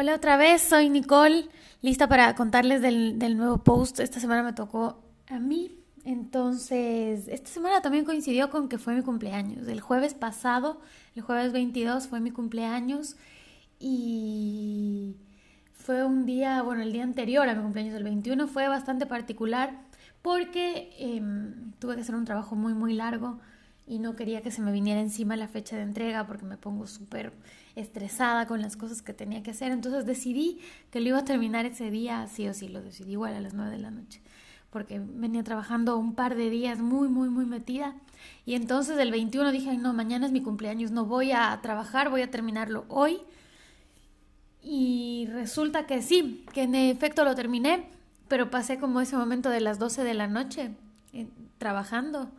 Hola otra vez, soy Nicole, lista para contarles del, del, nuevo post. Esta semana me tocó a mí, entonces esta semana también coincidió con que fue mi cumpleaños. El jueves pasado, el jueves 22 fue mi cumpleaños y fue un día, bueno, el día anterior a mi cumpleaños, el 21, fue bastante particular porque eh, tuve que hacer un trabajo muy, muy largo y no quería que se me viniera encima la fecha de entrega porque me pongo súper estresada con las cosas que tenía que hacer. Entonces decidí que lo iba a terminar ese día, sí o sí, lo decidí igual a las nueve de la noche, porque venía trabajando un par de días muy, muy, muy metida. Y entonces el 21 dije, Ay, no, mañana es mi cumpleaños, no voy a trabajar, voy a terminarlo hoy. Y resulta que sí, que en efecto lo terminé, pero pasé como ese momento de las 12 de la noche eh, trabajando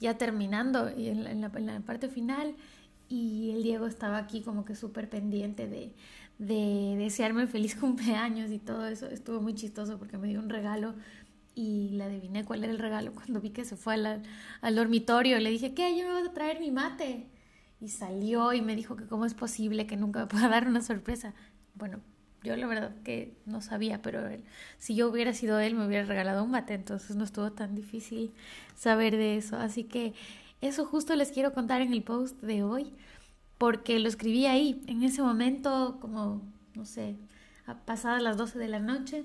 ya terminando y en, la, parte final y el Diego estaba aquí como que súper pendiente de, de desearme feliz cumpleaños y todo eso. Estuvo muy chistoso porque me dio un regalo y le adiviné cuál era el regalo cuando vi que se fue al, al dormitorio. Le dije, ¿qué? Yo me voy a traer mi mate. Y salió y me dijo que cómo es posible que nunca me pueda dar una sorpresa. Bueno, yo la verdad que no sabía, pero él, si yo hubiera sido él me hubiera regalado un mate, entonces no estuvo tan difícil saber de eso. Así que eso justo les quiero contar en el post de hoy, porque lo escribí ahí, en ese momento, como, no sé, pasadas las 12 de la noche,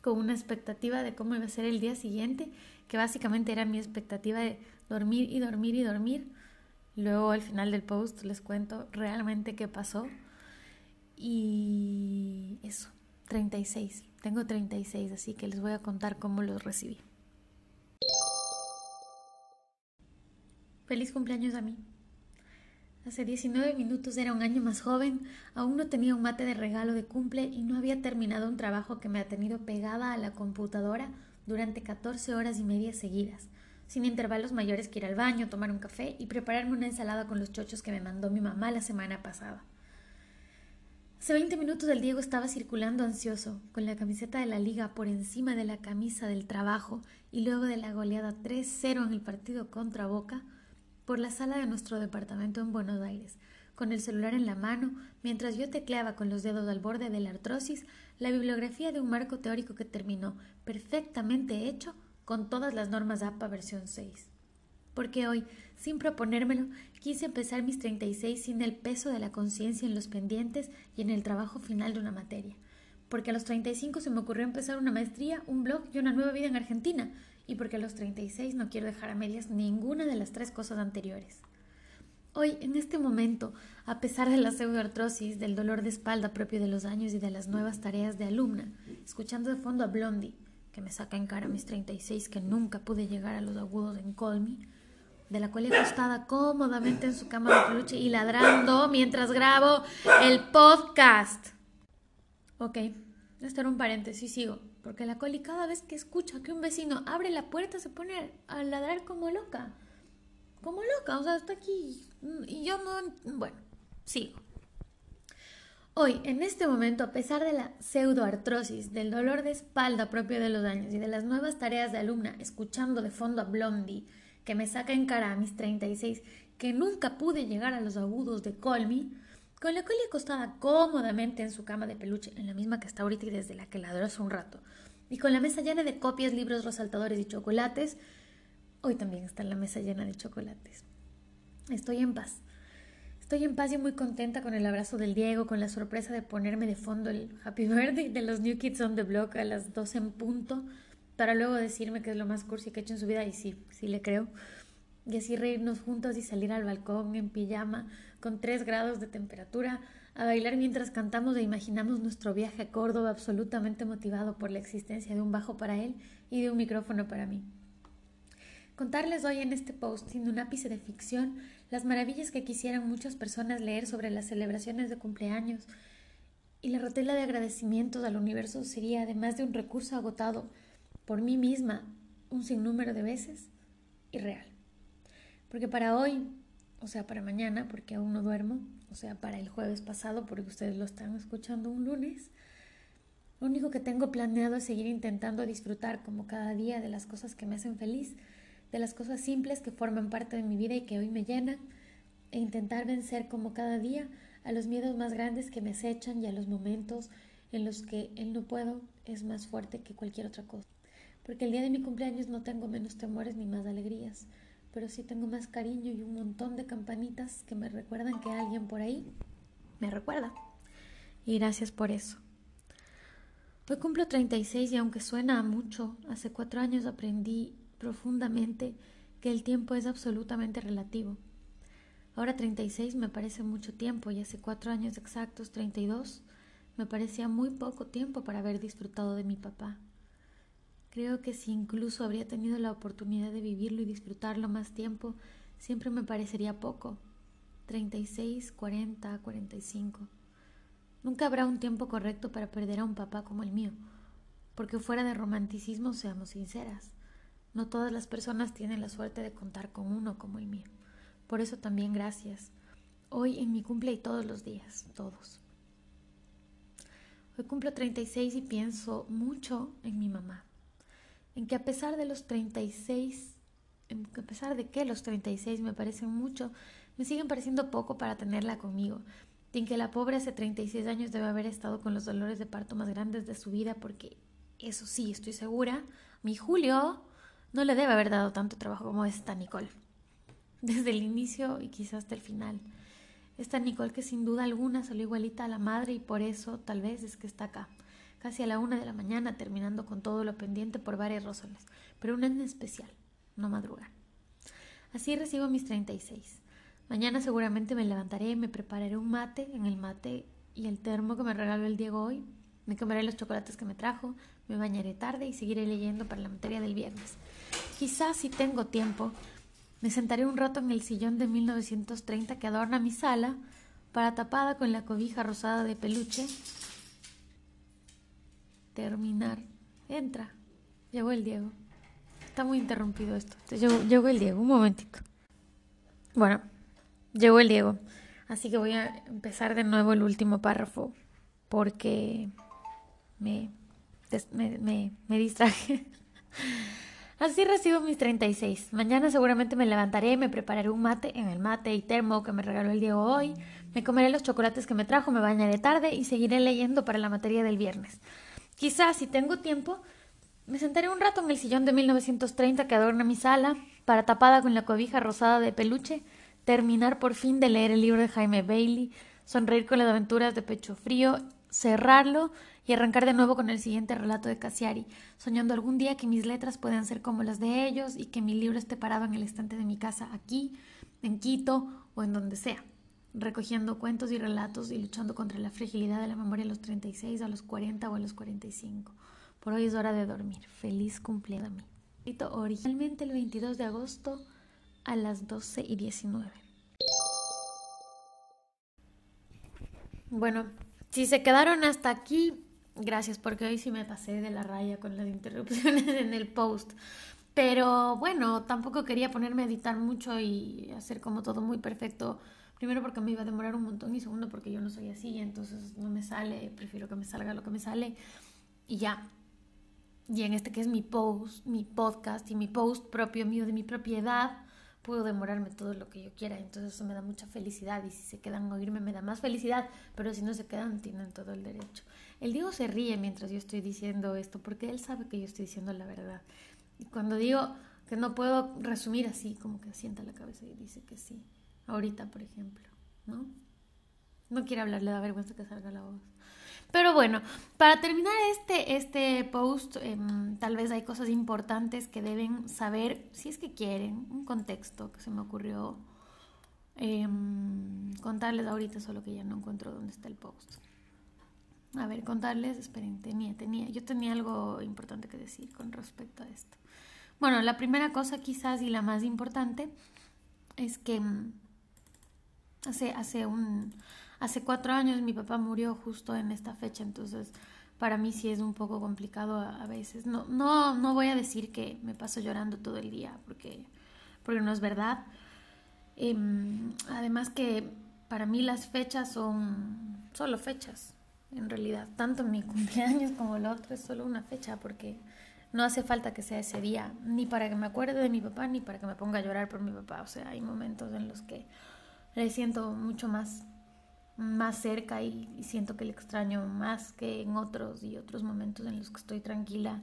con una expectativa de cómo iba a ser el día siguiente, que básicamente era mi expectativa de dormir y dormir y dormir. Luego al final del post les cuento realmente qué pasó y eso, 36. Tengo 36, así que les voy a contar cómo los recibí. Feliz cumpleaños a mí. Hace 19 minutos era un año más joven, aún no tenía un mate de regalo de cumple y no había terminado un trabajo que me ha tenido pegada a la computadora durante 14 horas y media seguidas, sin intervalos mayores que ir al baño, tomar un café y prepararme una ensalada con los chochos que me mandó mi mamá la semana pasada. Hace 20 minutos el Diego estaba circulando ansioso, con la camiseta de la liga por encima de la camisa del trabajo y luego de la goleada 3-0 en el partido contra Boca, por la sala de nuestro departamento en Buenos Aires, con el celular en la mano, mientras yo tecleaba con los dedos al borde de la artrosis la bibliografía de un marco teórico que terminó perfectamente hecho con todas las normas APA versión 6 porque hoy, sin proponérmelo, quise empezar mis 36 sin el peso de la conciencia en los pendientes y en el trabajo final de una materia. Porque a los 35 se me ocurrió empezar una maestría, un blog y una nueva vida en Argentina. Y porque a los 36 no quiero dejar a medias ninguna de las tres cosas anteriores. Hoy, en este momento, a pesar de la pseudoartrosis, del dolor de espalda propio de los años y de las nuevas tareas de alumna, escuchando de fondo a Blondie, que me saca en cara mis 36 que nunca pude llegar a los agudos en Colmy, de la cual acostada cómodamente en su cama de peluche y ladrando mientras grabo el podcast. Ok, esto era un paréntesis, sigo, porque la Coli cada vez que escucha que un vecino abre la puerta se pone a ladrar como loca. Como loca, o sea, está aquí y yo no... Bueno, sigo. Hoy, en este momento, a pesar de la pseudoartrosis, del dolor de espalda propio de los años y de las nuevas tareas de alumna, escuchando de fondo a Blondie, que me saca en cara a mis 36, que nunca pude llegar a los agudos de Colmy, con la Colly acostada cómodamente en su cama de peluche, en la misma que está ahorita y desde la que ladró hace un rato, y con la mesa llena de copias, libros, resaltadores y chocolates, hoy también está la mesa llena de chocolates. Estoy en paz. Estoy en paz y muy contenta con el abrazo del Diego, con la sorpresa de ponerme de fondo el Happy Birthday de los New Kids on the Block a las 12 en punto para luego decirme que es lo más cursi que he hecho en su vida y sí, sí le creo. Y así reírnos juntos y salir al balcón en pijama con 3 grados de temperatura, a bailar mientras cantamos e imaginamos nuestro viaje a Córdoba absolutamente motivado por la existencia de un bajo para él y de un micrófono para mí. Contarles hoy en este post, sin un ápice de ficción, las maravillas que quisieran muchas personas leer sobre las celebraciones de cumpleaños. Y la rotela de agradecimientos al universo sería, además de un recurso agotado, por mí misma un sinnúmero de veces y real. Porque para hoy, o sea, para mañana, porque aún no duermo, o sea, para el jueves pasado, porque ustedes lo están escuchando un lunes, lo único que tengo planeado es seguir intentando disfrutar como cada día de las cosas que me hacen feliz, de las cosas simples que forman parte de mi vida y que hoy me llenan, e intentar vencer como cada día a los miedos más grandes que me acechan y a los momentos en los que el no puedo es más fuerte que cualquier otra cosa. Porque el día de mi cumpleaños no tengo menos temores ni más alegrías, pero sí tengo más cariño y un montón de campanitas que me recuerdan que alguien por ahí me recuerda. Y gracias por eso. Hoy cumplo 36 y aunque suena a mucho, hace cuatro años aprendí profundamente que el tiempo es absolutamente relativo. Ahora 36 me parece mucho tiempo y hace cuatro años exactos, 32, me parecía muy poco tiempo para haber disfrutado de mi papá. Creo que si incluso habría tenido la oportunidad de vivirlo y disfrutarlo más tiempo, siempre me parecería poco. 36, 40, 45. Nunca habrá un tiempo correcto para perder a un papá como el mío, porque fuera de romanticismo, seamos sinceras, no todas las personas tienen la suerte de contar con uno como el mío. Por eso también gracias. Hoy en mi cumple y todos los días, todos. Hoy cumplo 36 y pienso mucho en mi mamá. En que a pesar de los 36, en que a pesar de que los 36 me parecen mucho, me siguen pareciendo poco para tenerla conmigo. En que la pobre hace 36 años debe haber estado con los dolores de parto más grandes de su vida porque, eso sí, estoy segura, mi Julio no le debe haber dado tanto trabajo como esta Nicole. Desde el inicio y quizás hasta el final. Esta Nicole que sin duda alguna salió igualita a la madre y por eso tal vez es que está acá, casi a la una de la mañana terminando con todo lo pendiente por varias razones, pero una en especial, no madrugar. Así recibo mis 36. Mañana seguramente me levantaré, me prepararé un mate en el mate y el termo que me regaló el Diego hoy. Me comeré los chocolates que me trajo, me bañaré tarde y seguiré leyendo para la materia del viernes. Quizás si tengo tiempo, me sentaré un rato en el sillón de 1930 que adorna mi sala, para tapada con la cobija rosada de peluche. Terminar. Entra. Llegó el Diego. Está muy interrumpido esto. Llegó, llegó el Diego. Un momentito. Bueno, llegó el Diego. Así que voy a empezar de nuevo el último párrafo porque me, me, me, me distraje. Así recibo mis 36. Mañana seguramente me levantaré, me prepararé un mate en el mate y termo que me regaló el Diego hoy, me comeré los chocolates que me trajo, me bañaré tarde y seguiré leyendo para la materia del viernes. Quizás, si tengo tiempo, me sentaré un rato en el sillón de 1930 que adorna mi sala, para tapada con la cobija rosada de peluche, terminar por fin de leer el libro de Jaime Bailey, sonreír con las aventuras de pecho frío, cerrarlo y arrancar de nuevo con el siguiente relato de Cassiari, soñando algún día que mis letras puedan ser como las de ellos y que mi libro esté parado en el estante de mi casa aquí, en Quito o en donde sea, recogiendo cuentos y relatos y luchando contra la fragilidad de la memoria a los 36, a los 40 o a los 45. Por hoy es hora de dormir. Feliz cumpleaños a mí. Originalmente el 22 de agosto a las 12 y 19. Bueno, si se quedaron hasta aquí, Gracias, porque hoy sí me pasé de la raya con las interrupciones en el post. Pero bueno, tampoco quería ponerme a editar mucho y hacer como todo muy perfecto. Primero porque me iba a demorar un montón y segundo porque yo no soy así, entonces no me sale, prefiero que me salga lo que me sale y ya. Y en este que es mi post, mi podcast y mi post propio mío de mi propiedad, puedo demorarme todo lo que yo quiera, entonces eso me da mucha felicidad y si se quedan a oírme me da más felicidad, pero si no se quedan tienen todo el derecho. El Diego se ríe mientras yo estoy diciendo esto porque él sabe que yo estoy diciendo la verdad. Y cuando digo que no puedo resumir así, como que sienta la cabeza y dice que sí. Ahorita, por ejemplo, ¿no? No quiere hablar, le da vergüenza que salga la voz. Pero bueno, para terminar este, este post, em, tal vez hay cosas importantes que deben saber, si es que quieren, un contexto que se me ocurrió em, contarles ahorita, solo que ya no encuentro dónde está el post. A ver, contarles, esperen, tenía, tenía, yo tenía algo importante que decir con respecto a esto. Bueno, la primera cosa quizás y la más importante es que mm, hace, hace un, Hace cuatro años mi papá murió justo en esta fecha, entonces para mí sí es un poco complicado a, veces. No, no, no voy a decir que me paso llorando todo el día, porque, porque no es verdad. Em, además que para mí las fechas son solo fechas, en realidad. Tanto mi cumpleaños como el otro es solo una fecha, porque no hace falta que sea ese día, ni para que me acuerde de mi papá, ni para que me ponga a llorar por mi papá. O sea, hay momentos en los que le siento mucho más más cerca y, siento que le extraño más que en otros y otros momentos en los que estoy tranquila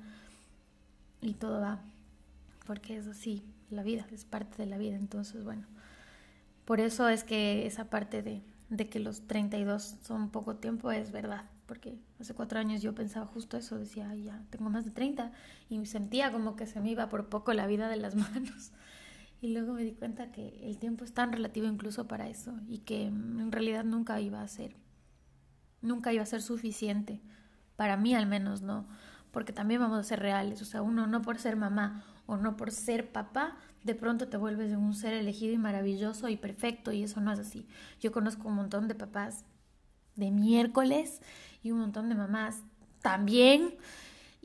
y todo va, porque es así, la vida, es parte de la vida, entonces bueno, por eso es que esa parte de, de que los 32 son poco tiempo es verdad, porque hace cuatro años yo pensaba justo eso, decía, Ay, ya tengo más de 30 y sentía como que se me iba por poco la vida de las manos. Y luego me di cuenta que el tiempo es tan relativo incluso para eso y que en realidad nunca iba a ser, nunca iba a ser suficiente, para mí al menos no, porque también vamos a ser reales, o sea, uno no por ser mamá o no por ser papá, de pronto te vuelves un ser elegido y maravilloso y perfecto y eso no es así. Yo conozco un montón de papás de miércoles y un montón de mamás también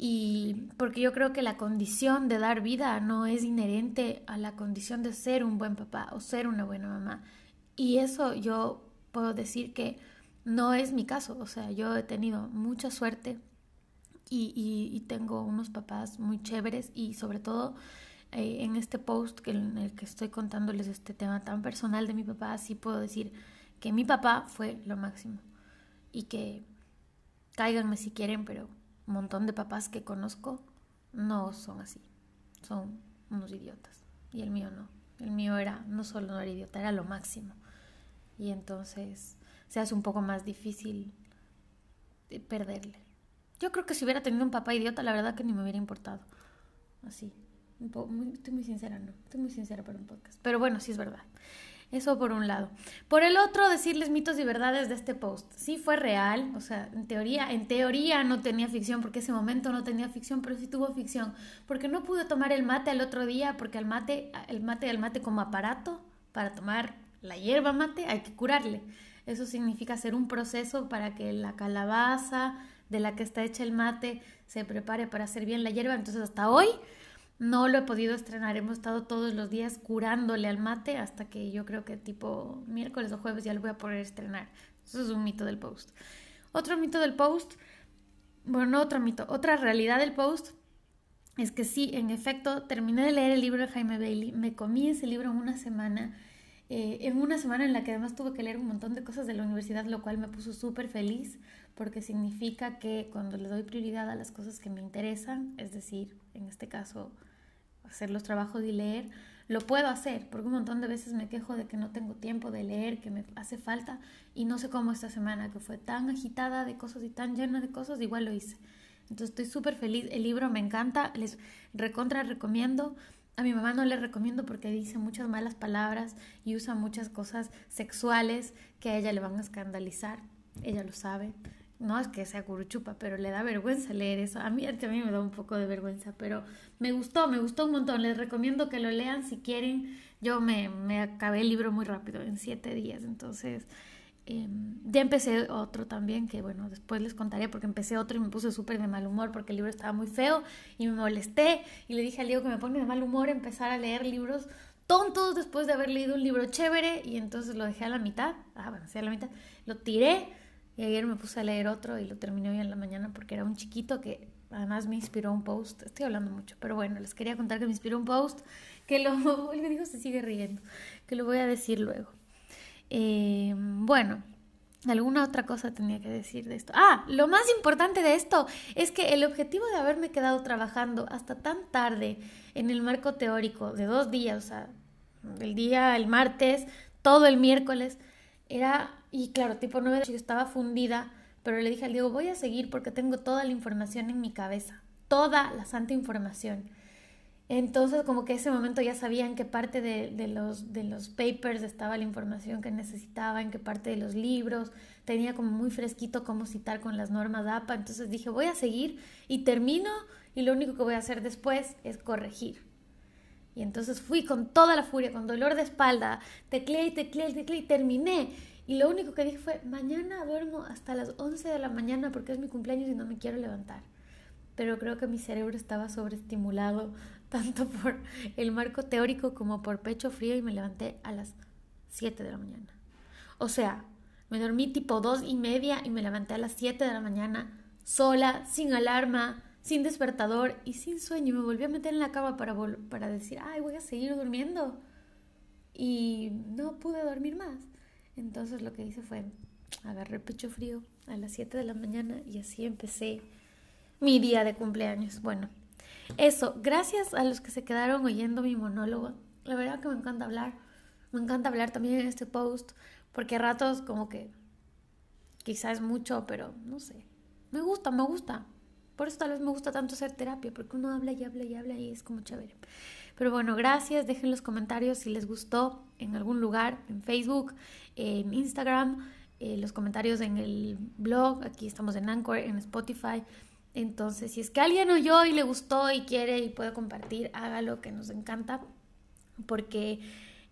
y porque yo creo que la condición de dar vida no es inherente a la condición de ser un buen papá o ser una buena mamá. Y eso yo puedo decir que no es mi caso. O sea, yo he tenido mucha suerte y, tengo unos papás muy chéveres y sobre todo eh, en este post que, en el que estoy contándoles este tema tan personal de mi papá, sí puedo decir que mi papá fue lo máximo y que cáiganme si quieren, pero un montón de papás que conozco no son así, son unos idiotas. Y el mío no. El mío era, no solo no era idiota, era lo máximo. Y entonces se hace un poco más difícil perderle. Yo creo que si hubiera tenido un papá idiota, la verdad que ni me hubiera importado. Así. estoy muy sincera, no. Estoy muy sincera para un podcast. Pero bueno, sí es verdad. Eso por un lado. Por el otro, decirles mitos y verdades de este post. Sí fue real, o sea, en teoría, en teoría no tenía ficción, porque ese momento no tenía ficción, pero sí tuvo ficción. Porque no pude tomar el mate al otro día, porque el mate, el mate, el mate como aparato para tomar la hierba mate hay que curarle. Eso significa hacer un proceso para que la calabaza de la que está hecha el mate se prepare para hacer bien la hierba. Entonces hasta hoy no lo he podido estrenar, hemos estado todos los días curándole al mate hasta que yo creo que tipo miércoles o jueves ya lo voy a poder estrenar. Eso es un mito del post. Otro mito del post, bueno, no otro mito, otra realidad del post es que sí, en efecto, terminé de leer el libro de Jaime Bailey, me comí ese libro en una semana, eh, en una semana en la que además tuve que leer un montón de cosas de la universidad, lo cual me puso súper feliz porque significa que cuando le doy prioridad a las cosas que me interesan, es decir, en este caso, hacer los trabajos y leer, lo puedo hacer, porque un montón de veces me quejo de que no tengo tiempo de leer, que me hace falta, y no sé cómo esta semana, que fue tan agitada de cosas y tan llena de cosas, igual lo hice. Entonces estoy súper feliz, el libro me encanta, les recontra recomiendo. A mi mamá no le recomiendo porque dice muchas malas palabras y usa muchas cosas sexuales que a ella le van a escandalizar, ella lo sabe no es que sea curuchupa, pero le da vergüenza leer eso. A mí también me da un poco de vergüenza, pero me gustó, me gustó un montón. Les recomiendo que lo lean si quieren. Yo me, me acabé el libro muy rápido, en siete días, entonces em, ya empecé otro también, que bueno, después les contaré porque empecé otro y me puse súper de mal humor porque el libro estaba muy feo y me molesté y le dije al Diego que me pone de mal humor empezar a leer libros tontos después de haber leído un libro chévere y entonces lo dejé a la mitad, ah, sí a la mitad, lo tiré y ayer me puse a leer otro y lo terminé hoy en la mañana porque era un chiquito que además me inspiró un post. Estoy hablando mucho, pero bueno, les quería contar que me inspiró un post que lo, él me dijo se sigue riendo, que lo voy a decir luego. Eh, bueno, alguna otra cosa tenía que decir de esto. Ah, lo más importante de esto es que el objetivo de haberme quedado trabajando hasta tan tarde en el marco teórico de dos días, o sea, el día, el martes, todo el miércoles, era y claro, tipo 9 yo estaba fundida, pero le dije al Diego, voy a seguir porque tengo toda la información en mi cabeza, toda la santa información. Entonces, como que ese momento ya sabía en qué parte de, los, de los papers estaba la información que necesitaba, en qué parte de los libros, tenía como muy fresquito cómo citar con las normas APA, entonces dije, voy a seguir y termino y lo único que voy a hacer después es corregir. Y entonces fui con toda la furia, con dolor de espalda, tecleé y tecleé y tecleé y terminé. Y lo único que dije fue, mañana duermo hasta las 11 de la mañana porque es mi cumpleaños y no me quiero levantar. Pero creo que mi cerebro estaba sobreestimulado tanto por el marco teórico como por pecho frío y me levanté a las 7 de la mañana. O sea, me dormí tipo dos y media y me levanté a las 7 de la mañana, sola, sin alarma, sin despertador y sin sueño. Me volví a meter en la cama para, para decir, ay, voy a seguir durmiendo. Y no pude dormir más. Entonces lo que hice fue, agarré pecho frío a las 7 de la mañana y así empecé mi día de cumpleaños. Bueno, eso, gracias a los que se quedaron oyendo mi monólogo. La verdad que me encanta hablar. Me encanta hablar también en este post, porque a ratos como que quizás es mucho, pero no sé. Me gusta, me gusta. Por eso tal vez me gusta tanto hacer terapia, porque uno habla y habla y habla y es como chévere. Pero bueno, gracias. Dejen los comentarios si les gustó en algún lugar, en Facebook, en Instagram, eh, los comentarios en el blog. Aquí estamos en Anchor, en Spotify. Entonces, si es que alguien oyó y le gustó y quiere y puede compartir, hágalo, que nos encanta. Porque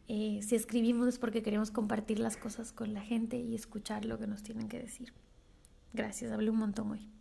eh, si escribimos es porque queremos compartir las cosas con la gente y escuchar lo que nos tienen que decir. Gracias, hablé un montón hoy.